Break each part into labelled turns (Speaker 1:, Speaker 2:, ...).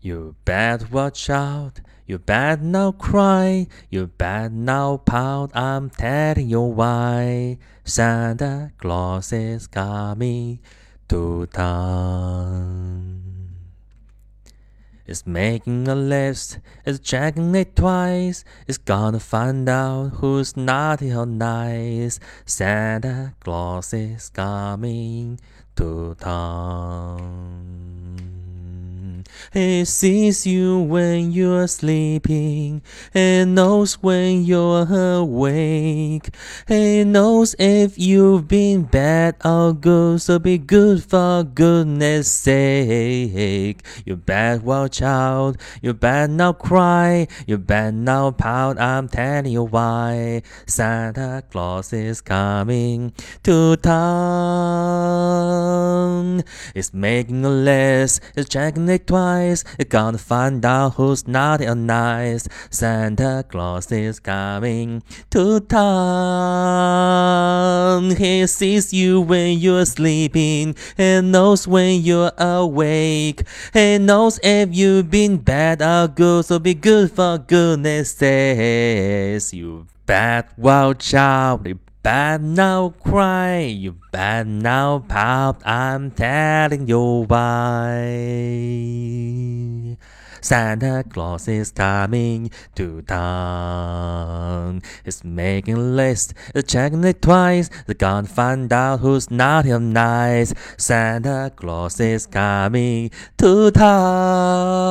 Speaker 1: You bad watch out, you bad now cry, you bad now pout, I'm telling you why. Santa Claus is coming to town. It's making a list, it's checking it twice, it's gonna find out who's naughty or nice. Santa Claus is coming to town. He sees you when you're sleeping. He knows when you're awake. He knows if you've been bad or good. So be good for goodness sake. You bad watch out. You bad now cry. You bad now pout. I'm telling you why. Santa Claus is coming to town. He's making a list. He's checking it twice. You're gonna find out who's naughty or nice. Santa Claus is coming to town. He sees you when you're sleeping. He knows when you're awake. He knows if you've been bad or good. So be good for goodness sakes. You bad wild child. Bad now cry. You bad now pout. I'm telling you why. Santa Claus is coming to town. He's making a list, checking it twice. They're gonna find out who's naughty or nice. Santa Claus is coming to town.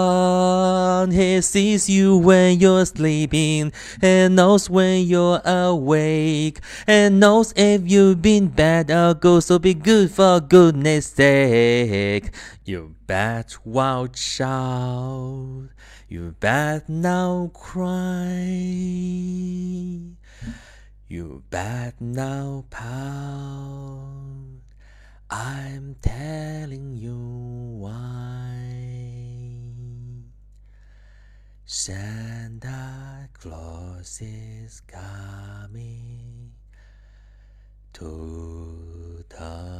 Speaker 1: He sees you when you're sleeping, and knows when you're awake, and knows if you've been bad or good. So be good for goodness sake. You bad wild child, you bad now cry, you bad now pout. I'm telling you why. Santa Claus is coming to town.